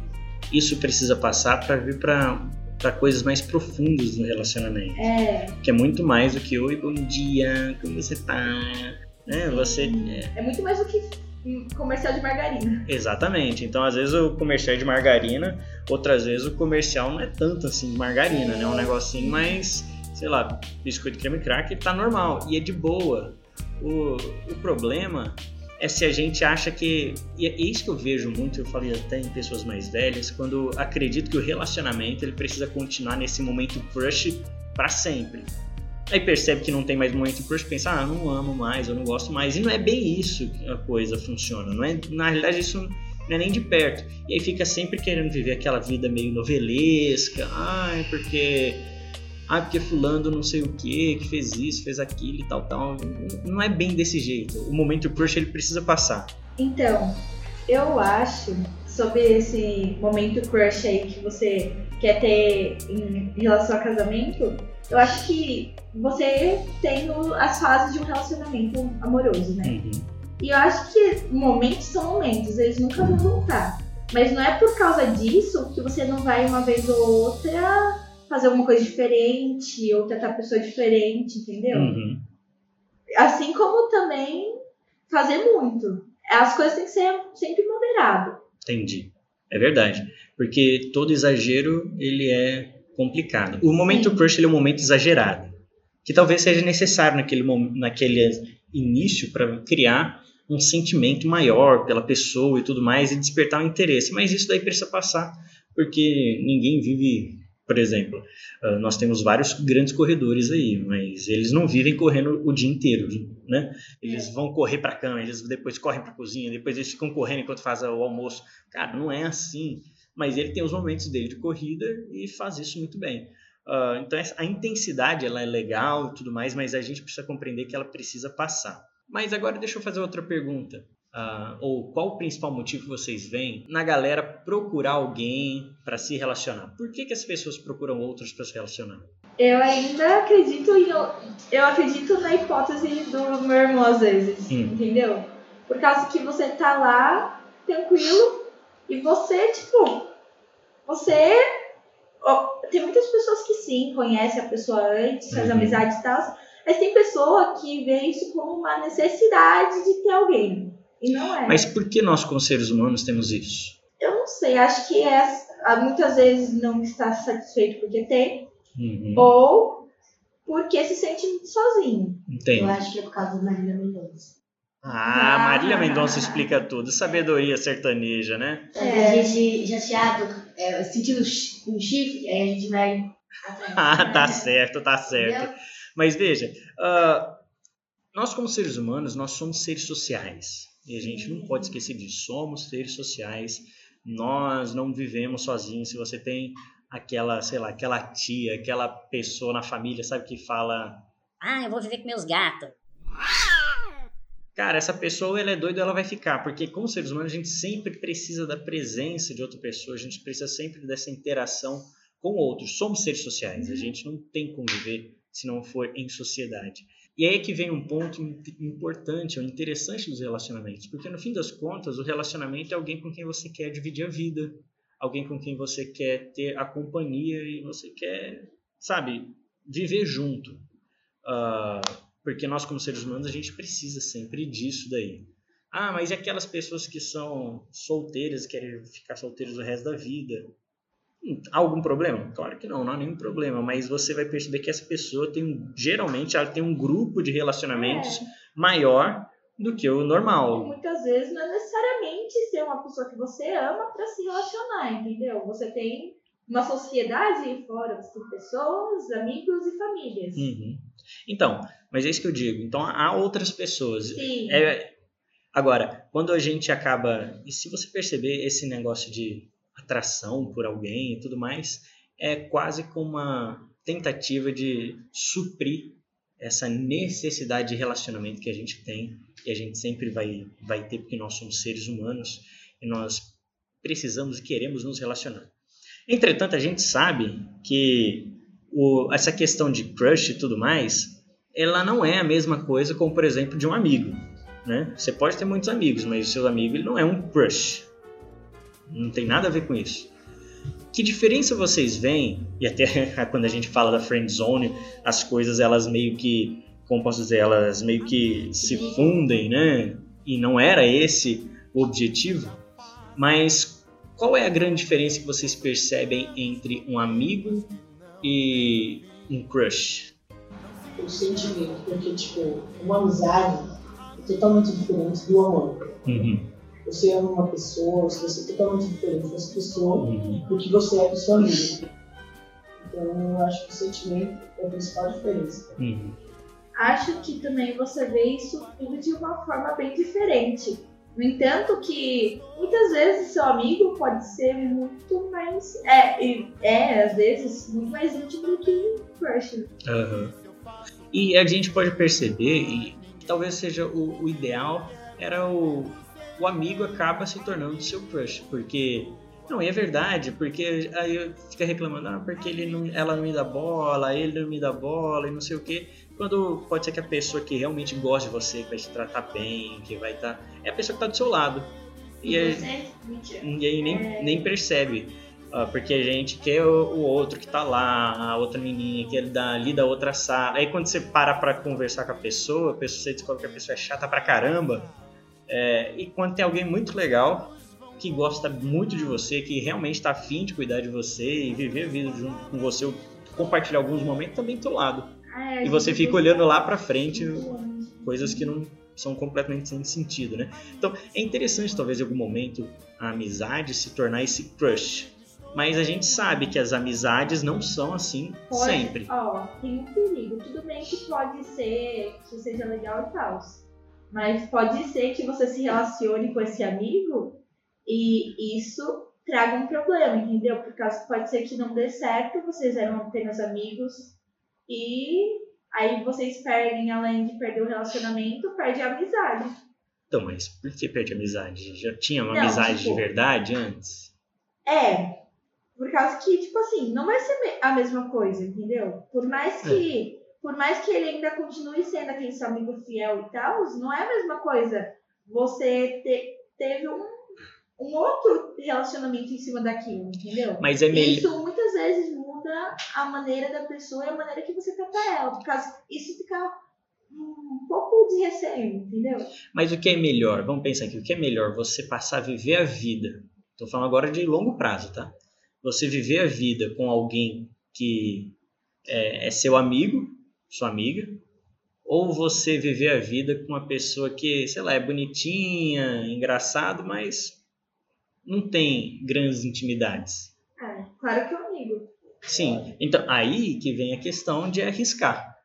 isso precisa passar para vir para para coisas mais profundas no relacionamento, É, que é muito mais do que oi, bom dia, como você tá, né? Você é, é muito mais do que comercial de margarina. Exatamente. Então, às vezes o comercial é de margarina, outras vezes o comercial não é tanto assim de margarina, né? É um negocinho mais, sei lá, biscoito creme cracker tá normal e é de boa. O, o problema é se a gente acha que. E é isso que eu vejo muito, eu falei até em pessoas mais velhas, quando acredito que o relacionamento ele precisa continuar nesse momento crush para sempre. Aí percebe que não tem mais momento crush, pensa, ah, não amo mais, eu não gosto mais. E não é bem isso que a coisa funciona. Não é, na realidade, isso não é nem de perto. E aí fica sempre querendo viver aquela vida meio novelesca. Ai, porque. Ah, porque fulano não sei o que, que fez isso, fez aquilo e tal, tal. Não é bem desse jeito. O momento crush ele precisa passar. Então, eu acho sobre esse momento crush aí que você quer ter em relação a casamento, eu acho que você tem as fases de um relacionamento amoroso, né? E eu acho que momentos são momentos, eles nunca vão voltar. Mas não é por causa disso que você não vai uma vez ou outra fazer alguma coisa diferente ou tratar a pessoa diferente, entendeu? Uhum. Assim como também fazer muito. As coisas têm que ser sempre moderado. Entendi. É verdade. Porque todo exagero, ele é complicado. O momento Sim. crush, é um momento exagerado. Que talvez seja necessário naquele, naquele início para criar um sentimento maior pela pessoa e tudo mais e despertar um interesse. Mas isso daí precisa passar. Porque ninguém vive... Por exemplo, ah, nós temos vários grandes corredores aí, mas eles não vivem correndo o dia inteiro, né? Eles vão correr para a cama, eles depois correm para a cozinha, depois eles ficam correndo enquanto fazem o almoço. Cara, não é assim. Mas ele tem os momentos dele de corrida e faz isso muito bem. Ah, então a intensidade ela é legal e tudo mais, mas a gente precisa compreender que ela precisa passar. Mas agora deixa eu fazer outra pergunta. Ah, ou qual o principal motivo que vocês veem na galera procurar alguém para se relacionar? Por que, que as pessoas procuram outros para se relacionar? Eu ainda acredito em. Eu acredito na hipótese do meu irmão às vezes, Hum. entendeu? Por causa que você tá lá, tranquilo, e você, tipo, você. ó, tem muitas pessoas que sim, conhecem a pessoa antes, faz Uhum. amizade e tal, mas tem pessoa que vê isso como uma necessidade de ter alguém. E não é. Mas por que nós, como seres humanos, temos isso? Eu não sei, acho que é, muitas vezes não está satisfeito porque tem, Uhum. ou porque se sente sozinho. Entende? Eu acho que é por causa da Mendonça. Ah, Ah. Marília Mendonça explica tudo. Sabedoria sertaneja, né? É. A gente chateado, é, sentindo chi- um chifre, aí a gente vai atrás. Ah, tá certo, tá certo. Entendeu? Mas veja, ah, nós como seres humanos, nós somos seres sociais. E a gente não pode esquecer disso. Somos seres sociais. Nós não vivemos sozinhos. Se você tem aquela, sei lá, aquela tia, aquela pessoa na família, sabe, que fala... Ah, eu vou viver com meus gatos. Cara, essa pessoa, ela é doida, ela vai ficar. Porque como seres humanos, a gente sempre precisa da presença de outra pessoa. A gente precisa sempre dessa interação com outros. Somos seres sociais. A gente não tem como viver se não for em sociedade. E aí é que vem um ponto im- importante, ou interessante dos relacionamentos. Porque no fim das contas, o relacionamento é alguém com quem você quer dividir a vida. alguém com quem você quer ter a companhia e você quer, sabe, viver junto. Ah, porque nós, como seres humanos, a gente precisa sempre disso daí. Ah, mas e aquelas pessoas que são solteiras, querem ficar solteiras o resto da vida? Hum, Há algum problema? Claro que não, não há nenhum problema, mas você vai perceber que essa pessoa tem, geralmente, ela tem um grupo de relacionamentos maior do que o E normal. muitas vezes não é necessariamente ser uma pessoa que você ama para se relacionar, entendeu? Você tem uma sociedade fora, tem pessoas, amigos e famílias. Uhum. Então, mas é isso que eu digo. Então, há outras pessoas. Sim. É, agora, quando a gente acaba. E se você perceber esse negócio de atração por alguém e tudo mais, é quase como uma tentativa de suprir essa necessidade de relacionamento que a gente tem e a gente sempre vai, vai ter porque nós somos seres humanos e nós precisamos e queremos nos relacionar. Entretanto, a gente sabe que o, essa questão de crush e tudo mais, ela não é a mesma coisa como, por exemplo, de um amigo. Né? Você pode ter muitos amigos, mas o seu amigo ele não é um crush. Não tem nada a ver com isso. Que diferença vocês veem? E até *laughs* quando a gente fala da friend zone, as coisas elas meio que, como posso dizer, elas meio que se fundem, né? E não era esse o objetivo. Mas qual é a grande diferença que vocês percebem entre um amigo e um crush? O sentimento, porque, tipo, uma amizade é totalmente diferente do amor. Uhum, Você ama uma pessoa, você é totalmente diferente dessa pessoa uhum, do que você é com seu amigo. Então, eu acho que o sentimento é a principal diferença. uhum. Acho que também você vê isso tudo de uma forma bem diferente. No entanto, que muitas vezes seu amigo pode ser muito mais. É, é às vezes, muito mais íntimo do que um crush. Aham. E a gente pode perceber, e talvez seja o, o ideal, era o, o amigo acaba se tornando seu crush, porque não, e é verdade, porque aí fica reclamando, ah, porque ele não, ela não me dá bola, ele não me dá bola e não sei o quê. Quando pode ser que a pessoa que realmente gosta de você, que vai te tratar bem, que vai estar. é a pessoa que está do seu lado. E, aí- Você? Mentira. Ninguém nem, nem percebe. ah, porque a gente quer o, o outro que tá lá, a outra menininha que é dali da outra sala. Aí quando você para pra conversar com a pessoa, a pessoa você descobre que a pessoa é chata pra caramba. É, e quando tem alguém muito legal, que gosta muito de você, que realmente tá afim de cuidar de você e viver a vida junto com você, compartilhar alguns momentos também do teu lado. É, E você fica olhando lá pra frente, Uhum. coisas que não são completamente sem sentido, né? Então, é interessante talvez em algum momento a amizade se tornar esse crush. Mas a gente sabe que as amizades não são assim Pode- sempre. Ó, tem um perigo. Tudo bem que pode ser que seja legal e tal. Mas pode ser que você se relacione com esse amigo e isso traga um problema, entendeu? Por causa pode ser que não dê certo, vocês eram apenas amigos e aí vocês perdem, além de perder o relacionamento, perde a amizade. Então, mas por que perde a amizade? Já tinha uma Não, amizade tipo- de verdade antes? É, por causa que, tipo assim, não vai ser a mesma coisa, entendeu? Por mais que, por mais que ele ainda continue sendo aquele seu amigo fiel e tal, não é a mesma coisa você te- teve um, um outro relacionamento em cima daquilo, entendeu? Mas é melhor. Isso muitas vezes muda a maneira da pessoa e a maneira que você trata ela, por causa isso fica um pouco de receio, entendeu? Mas o que é melhor? Vamos pensar aqui. O que é melhor? Você passar a viver a vida. Tô falando agora de longo prazo, tá? Você viver a vida com alguém que é, é seu amigo, sua amiga, ou você viver a vida com uma pessoa que, sei lá, é bonitinha, engraçado, mas não tem grandes intimidades. É, claro que é um amigo. Sim, então aí que vem a questão de arriscar.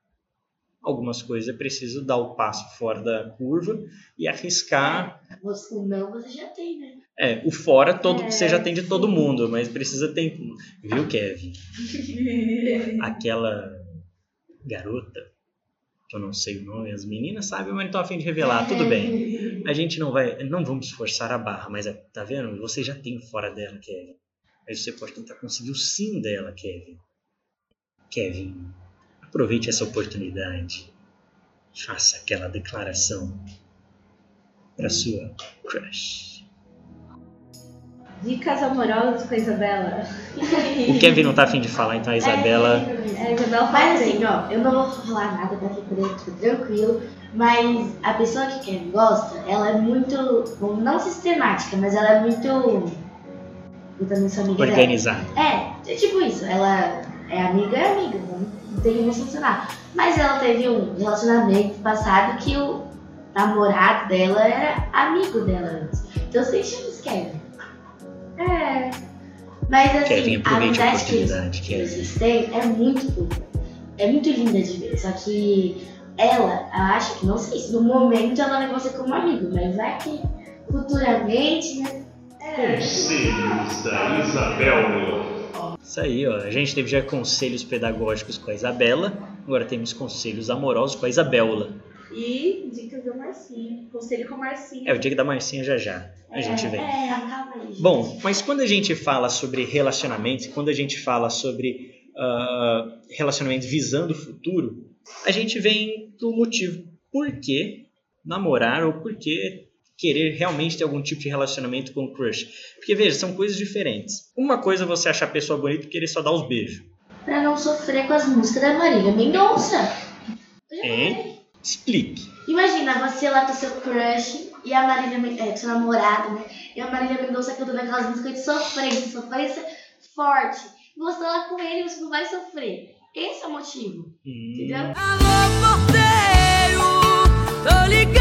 Algumas coisas é preciso dar o passo fora da curva e arriscar. Você, o não você já tem, né? É, o fora todo É, você já tem de todo sim. mundo, mas precisa ter. Viu, Kevin? *laughs* Aquela garota, que eu não sei o nome, as meninas sabem, mas não estão a fim de revelar, tudo bem. *laughs* A gente não vai. Não vamos forçar a barra, mas é- tá vendo? Você já tem o fora dela, Kevin. Aí você pode tentar conseguir o sim dela, Kevin. Kevin, aproveite essa oportunidade. Faça aquela declaração para sua crush. Dicas amorosas com a Isabela. O Kevin não tá afim de falar, então a Isabela. É, a Isabela fala Mas assim, ó, eu não vou falar nada pra ficar tudo tranquilo, mas a pessoa que quer gosta, ela é muito, bom, não sistemática, mas ela é muito. Organizada. É, é tipo isso, ela é amiga, é amiga, não tem como funcionar. Mas ela teve um relacionamento passado que o namorado dela era amigo dela antes. Então você chama Kevin. É, Mas assim, Kevin, a amizade que eles que vocês têm é muito boa. É muito linda de ver. Só que ela, ela acha que, não sei se no momento ela leva você como amigo, mas vai que futuramente, né? Conselhos da Isabel. Isso aí, ó. A gente teve já conselhos pedagógicos com a Isabela, agora temos conselhos amorosos com a Isabela. E dicas da Marcinha. Conselho com a Marcinha. É o dia da Marcinha já já. A gente vem. É, calma aí. gente. Bom, mas quando a gente fala sobre relacionamentos, quando a gente fala sobre ah, relacionamentos visando o futuro, a gente vem do motivo por que namorar ou por que querer realmente ter algum tipo de relacionamento com o crush. Porque veja, são coisas diferentes. Uma coisa é você achar a pessoa bonita e querer só dar os beijos. Pra não sofrer com as músicas da Marília Mendonça. Hein? Explique. Imagina você lá com seu crush e a Marília é, seu namorado, né? E a Marília Mendonça cantando aquelas músicas de sofrência, sofrência forte. E você tá lá com ele e você não vai sofrer. Esse é o motivo, Hum, entendeu? Alô, porteiro, tô ligando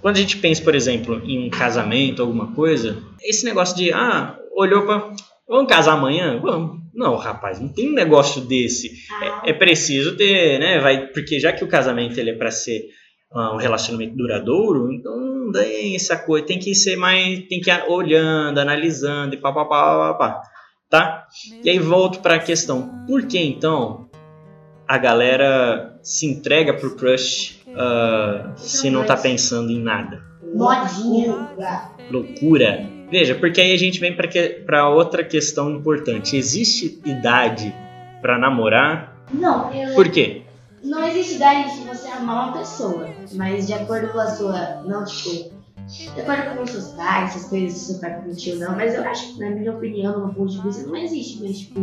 Quando a gente pensa, por exemplo, em um casamento, alguma coisa, esse negócio de, ah, olhou pra. Vamos casar amanhã? Vamos. Não, rapaz, não tem um negócio desse. Ah, É preciso ter, né? Vai, porque já que o casamento ele é para ser ah, um relacionamento duradouro, então não tem essa coisa. Tem que ser mais. Tem que ir olhando, analisando e pá, pá, pá, pá, pá, tá? E aí volto para a questão: por que então a galera se entrega pro crush ah, se não tá pensando em nada? modinha. Loucura. Veja, porque aí a gente vem para outra questão importante. Existe idade para namorar? Não, eu, Por quê? não existe idade de você amar uma pessoa, mas de acordo com a sua. Não, tipo. De acordo com os seus pais, essas coisas, se seu pai permitiu ou não, mas eu acho que, na minha opinião, no meu ponto de vista, não existe, mas, tipo.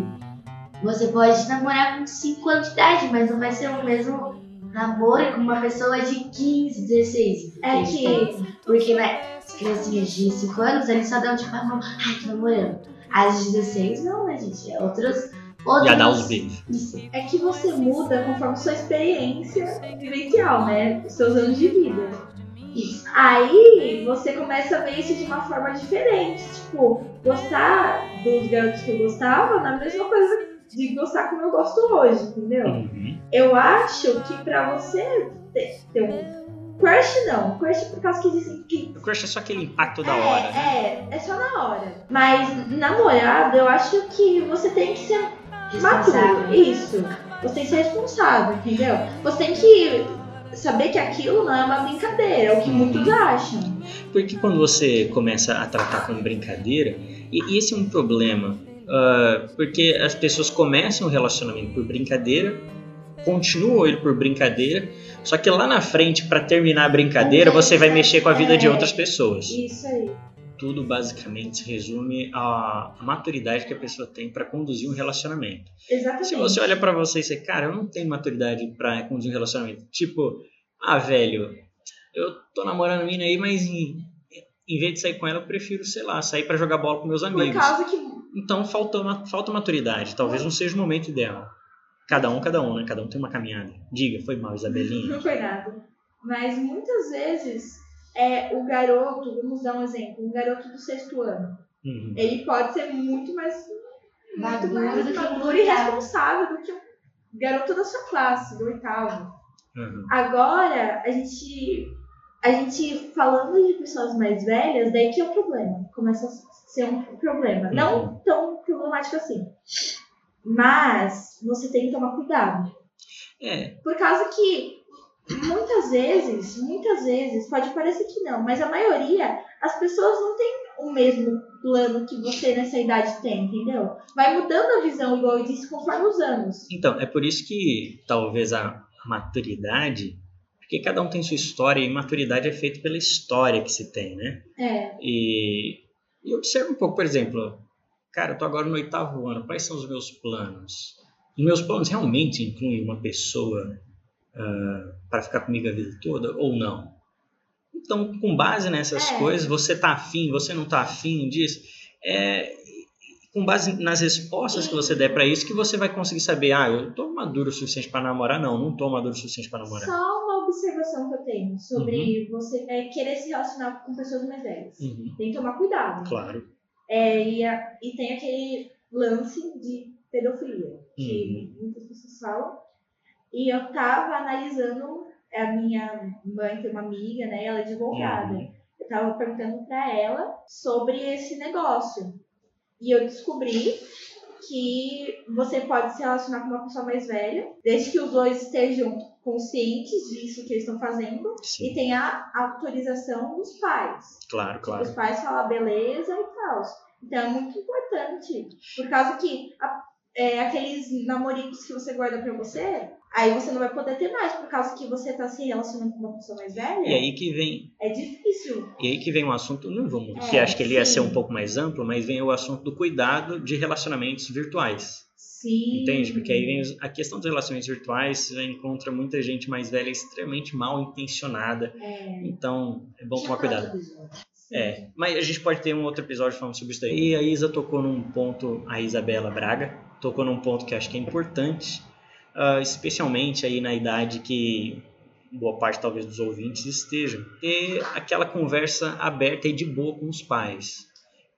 Você pode namorar com 5 anos de idade, mas não vai ser o mesmo namoro com uma pessoa de 15, 16. É que Porque, né, as criancinhas de 5 anos, eles só dão tipo a mão, ai, tô namorando. As de 16, não, né, gente? É outros. outros... Já dá os beijos. Isso. é que você muda conforme sua experiência vivencial, né? Os seus anos de vida. Isso. Aí você começa a ver isso de uma forma diferente. Tipo, gostar dos garotos que eu gostava não é a mesma coisa de gostar como eu gosto hoje, entendeu? Uhum. Eu acho que pra você ter, ter um crush, não. Crush por causa que dizem que O crush é só aquele impacto da é, hora, né? É, é só na hora. Mas namorado, eu acho que você tem que ser Responsável. maturo. Isso. Você tem que ser responsável, entendeu? Você tem que saber que aquilo não é uma brincadeira, é o que muitos acham. Porque quando você começa a tratar como brincadeira, e, e esse é um problema, ah, porque as pessoas começam o relacionamento por brincadeira, continuam ele por brincadeira, só que lá na frente, para terminar a brincadeira, você vai mexer com a vida de outras pessoas. Isso aí. Tudo basicamente se resume à maturidade que a pessoa tem para conduzir um relacionamento. Exatamente. Se você olha pra você e você, cara, eu não tenho maturidade pra conduzir um relacionamento. Tipo, ah, velho, eu tô namorando a mina aí, mas em, em vez de sair com ela, eu prefiro, sei lá, sair pra jogar bola com meus Por amigos. causa que. Então falta, ma- falta maturidade. Talvez não seja o momento ideal. Cada um, cada um, né? Cada um tem uma caminhada. Diga, foi mal, Isabelinha. Não foi nada. Mas muitas vezes é o garoto, vamos dar um exemplo, um garoto do sexto ano. Uhum. Ele pode ser muito mais muito mais maduro e responsável do que um garoto da sua classe, do oitavo. Uhum. Agora, a gente, a gente falando de pessoas mais velhas, daí que é o problema. Começa a ser um problema. Não tão problemático assim. Mas você tem que tomar cuidado. É, Por causa que muitas vezes, muitas vezes, pode parecer que não, mas a maioria, as pessoas não têm o mesmo plano que você nessa idade tem, entendeu? Vai mudando a visão, igual eu disse, conforme os anos. Então, é por isso que talvez a maturidade, porque cada um tem sua história e maturidade é feita pela história que se tem, né? É, E, e observa um pouco, por exemplo, cara, eu tô agora no oitavo ano, quais são os meus planos? Os meus planos realmente incluem uma pessoa para ficar comigo a vida toda ou não? Então, com base nessas É. coisas, você tá afim, você não tá afim disso, é, com base nas respostas que você der para isso, que você vai conseguir saber, ah, eu tô maduro o suficiente para namorar, não, não tô maduro o suficiente para namorar. só uma observação que eu tenho sobre você é, querer se relacionar com pessoas mais velhas. Uhum, Tem que tomar cuidado. claro. É, e, a- e tem aquele lance de pedofilia, que muitas pessoas falam. E eu tava analisando, a minha mãe tem uma amiga, né? Ela é advogada. Uhum. Eu tava perguntando pra ela sobre esse negócio. E eu descobri que você pode se relacionar com uma pessoa mais velha, desde que os dois estejam conscientes disso que eles estão fazendo Sim, e tenha a autorização dos pais. claro, Tipo, claro. os pais falam beleza e tal. Então é muito importante. Por causa que a- é, aqueles namoricos que você guarda pra você, aí você não vai poder ter mais, por causa que você tá se relacionando com uma pessoa mais velha. E aí que vem É difícil. E aí que vem um assunto, não vamos, É, que acho que ele ia ser um pouco mais amplo, mas vem o assunto do cuidado de relacionamentos virtuais. Sim. Entende? Porque aí vem a questão dos relacionamentos virtuais, você encontra muita gente mais velha extremamente mal intencionada. É, Então, é bom tomar cuidado. É, mas a gente pode ter um outro episódio falando sobre isso aí. E a Isa tocou num ponto, a Isabela Braga, tocou num ponto que acho que é importante, ah, especialmente aí na idade que boa parte talvez dos ouvintes estejam, ter aquela conversa aberta e de boa com os pais.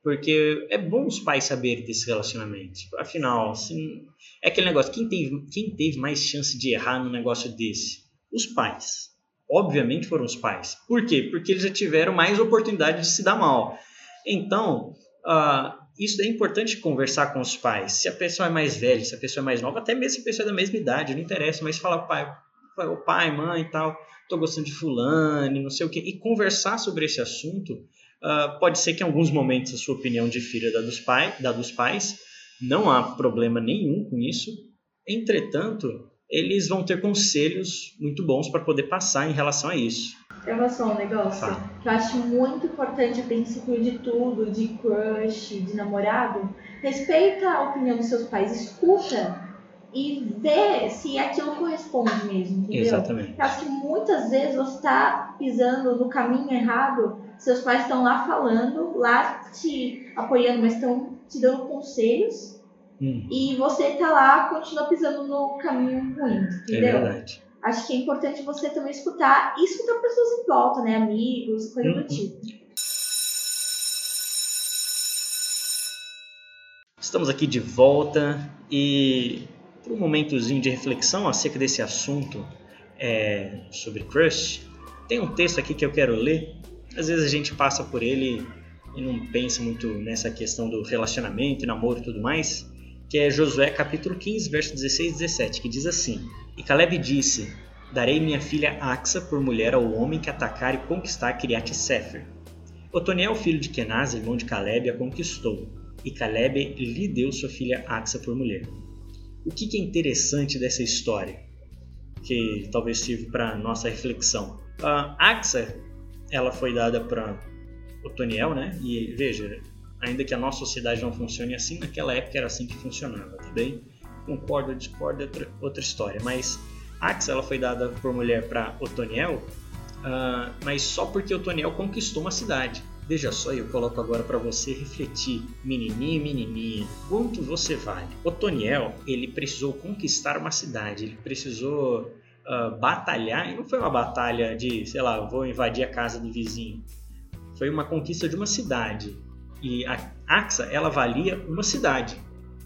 Porque é bom os pais saberem desses relacionamentos. Afinal, assim, é aquele negócio, quem teve, quem teve mais chance de errar num negócio desse? Os pais obviamente foram os pais. Por quê? Porque eles já tiveram mais oportunidade de se dar mal. Então, ah, isso é importante conversar com os pais. Se a pessoa é mais velha, se a pessoa é mais nova, até mesmo se a pessoa é da mesma idade, não interessa, mas fala pai, o pai, mãe e tal, tô gostando de fulano, não sei o quê, e conversar sobre esse assunto. Ah, pode ser que em alguns momentos a sua opinião difira da dos, pai, da dos pais, não há problema nenhum com isso. Entretanto, eles vão ter conselhos muito bons para poder passar em relação a isso. Eu vou falar um negócio Fala. que eu acho muito importante a princípio de tudo, de crush, de namorado. Respeita a opinião dos seus pais, escuta e vê se aquilo corresponde mesmo, entendeu? Exatamente. Eu acho que muitas vezes você está pisando no caminho errado, seus pais estão lá falando, lá te apoiando, mas estão te dando conselhos Hum, e você tá lá, continua pisando no caminho ruim, é entendeu? verdade. Acho que é importante você também escutar e escutar pessoas em volta, né? Amigos, coisa Uhum. do tipo. Estamos aqui de volta e para um momentozinho de reflexão acerca desse assunto é, sobre crush, tem um texto aqui que eu quero ler. Às vezes a gente passa por ele e não pensa muito nessa questão do relacionamento, namoro e tudo mais, que é Josué capítulo 15, verso 16 e 17, que diz assim: E Caleb disse: Darei minha filha Axa por mulher ao homem que atacar e conquistar Kiriat Sefer. Otoniel, filho de Kenaz, irmão de Caleb, a conquistou, e Caleb lhe deu sua filha Axa por mulher. O que, é interessante dessa história? Que talvez sirva para nossa reflexão. A Axa, ela foi dada para Otoniel, né? E veja, ainda que a nossa sociedade não funcione assim, naquela época era assim que funcionava, tá bem? Concordo ou discordo é outra, outra história, mas Axa ela foi dada por mulher para Otoniel, ah, mas só porque Otoniel conquistou uma cidade. Veja só, eu coloco agora para você refletir, menininho, menininha, quanto você vale? Otoniel, ele precisou conquistar uma cidade, ele precisou ah, batalhar, e não foi uma batalha de, sei lá, vou invadir a casa do vizinho. Foi uma conquista de uma cidade. E a Axa, ela valia uma cidade.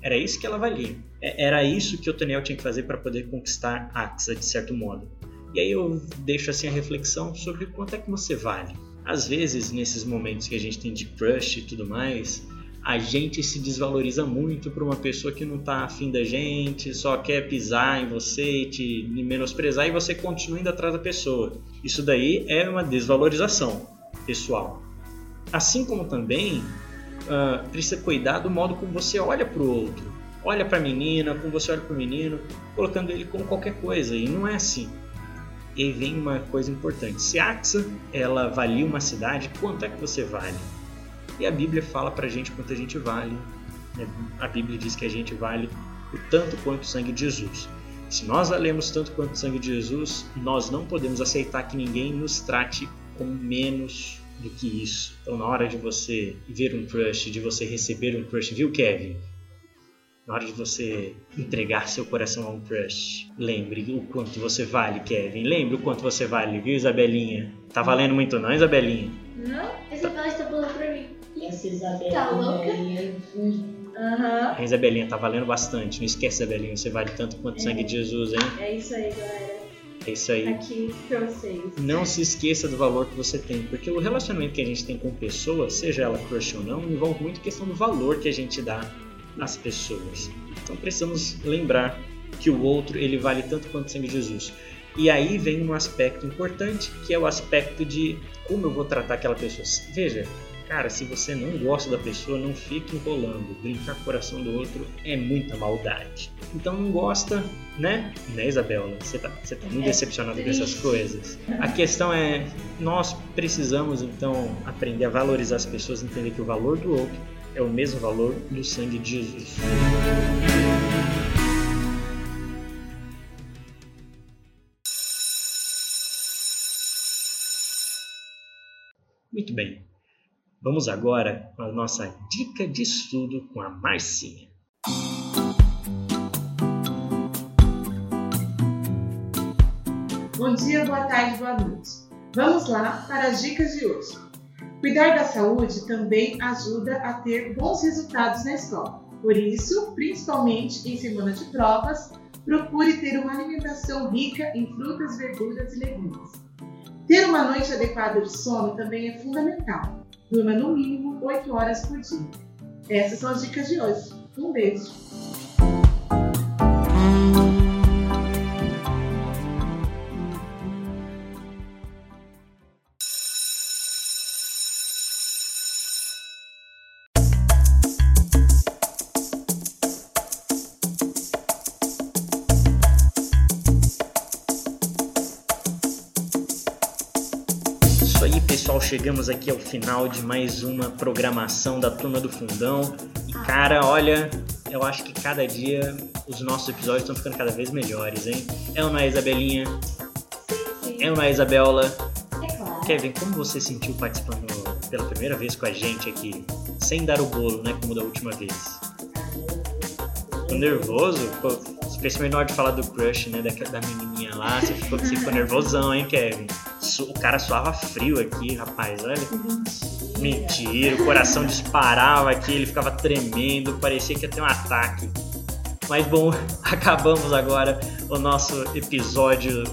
Era isso que ela valia. É- Era isso que Otoniel tinha que fazer para poder conquistar Axa, de certo modo. E aí eu deixo assim a reflexão sobre quanto é que você vale. Às vezes, nesses momentos que a gente tem de crush e tudo mais, a gente se desvaloriza muito por uma pessoa que não tá afim da gente, só quer pisar em você e te menosprezar e você continua indo atrás da pessoa. Isso daí é uma desvalorização pessoal. Assim como também uh, precisa cuidar do modo como você olha para o outro. Olha para a menina, como você olha para o menino, colocando ele como qualquer coisa. E não é assim. E vem uma coisa importante. Se Axa ela valia uma cidade, quanto é que você vale? E a Bíblia fala pra gente quanto a gente vale. né? A Bíblia diz que a gente vale o tanto quanto o sangue de Jesus. Se nós valemos tanto quanto o sangue de Jesus, nós não podemos aceitar que ninguém nos trate como menos do que isso. Então, na hora de você ver um crush, de você receber um crush, viu, Kevin? Na hora de você entregar seu coração a um crush, lembre o quanto você vale, Kevin. Lembre o quanto você vale, viu, Isabelinha? Tá valendo muito não, Isabelinha? Não? Essa fala está falando pra mim. Essa Isabela Tá louca? Aham. A Isabelinha tá valendo bastante. Não esquece, Isabelinha. Você vale tanto quanto o sangue de Jesus, hein? É isso aí, galera. É isso aí. Aqui pra vocês. Não se esqueça do valor que você tem, porque o relacionamento que a gente tem com pessoas, seja ela crush ou não, envolve muito questão do valor que a gente dá às pessoas. Então precisamos lembrar que o outro ele vale tanto quanto o sangue de Jesus. E aí vem um aspecto importante, que é o aspecto de como eu vou tratar aquela pessoa. Veja, cara, se você não gosta da pessoa, não fique enrolando. Brincar com o coração do outro é muita maldade. Então não gosta, né? Né, Isabela? Você tá, você tá muito É decepcionada com essas triste. coisas. A questão é, nós precisamos então aprender a valorizar as pessoas, entender que o valor do outro é o mesmo valor do sangue de Jesus. Muito bem. Vamos agora com a nossa dica de estudo com a Marcinha. Bom dia, boa tarde, boa noite. Vamos lá para as dicas de hoje. Cuidar da saúde também ajuda a ter bons resultados na escola. Por isso, principalmente em semana de provas, procure ter uma alimentação rica em frutas, verduras e legumes. Ter uma noite adequada de sono também é fundamental. Durma no mínimo 8 horas por dia. Essas são as dicas de hoje. Um beijo! Chegamos aqui ao final de mais uma programação da Turma do Fundão. E cara, olha, eu acho que cada dia os nossos episódios estão ficando cada vez melhores, hein? É não é, Isabelinha? Sim. É ou não é, Isabela? É claro. Kevin, como você sentiu participando pela primeira vez com a gente aqui? Sem dar o bolo, né? Como da última vez. Ficou nervoso? Pô, especialmente na hora de falar do crush, né? Da, da menininha lá. Você ficou, você ficou *laughs* nervosão, hein, Kevin? O cara suava frio aqui, rapaz. Olha. Mentira, o coração disparava aqui, ele ficava tremendo, parecia que ia ter um ataque. Mas bom, *laughs* acabamos agora o nosso episódio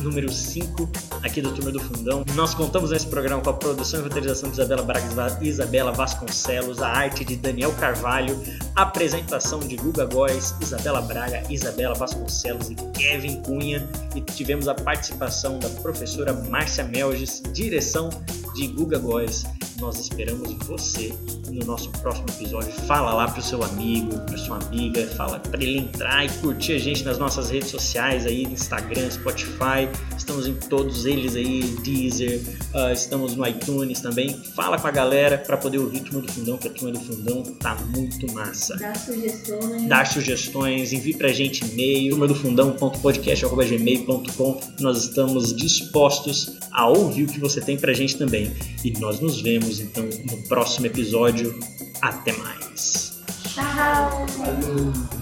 número 5 aqui do Turma do Fundão. Nós contamos nesse programa com a produção e roteirização de Isabela Braga Isabela Vasconcelos, a arte de Daniel Carvalho, a apresentação de Guga Góes, Isabela Braga, Isabela Vasconcelos e Kevin Cunha. E tivemos a participação da professora Márcia Melges, direção de Guga Góes. Nós esperamos você no nosso próximo episódio. Fala lá pro seu amigo, pra sua amiga, fala para ele entrar e curtir a gente nas nossas redes sociais aí, Instagram, Spotify. Estamos em todos eles aí, Deezer, ah, estamos no iTunes também. Fala com a galera para poder ouvir Turma do Fundão, que a Turma do Fundão tá muito massa Dá sugestões. dar sugestões, envie pra gente e-mail, turmadofundão.podcast.gmail.com Nós estamos dispostos a ouvir o que você tem pra gente também. E nós nos vemos então no próximo episódio. Até mais. Tchau. Falou.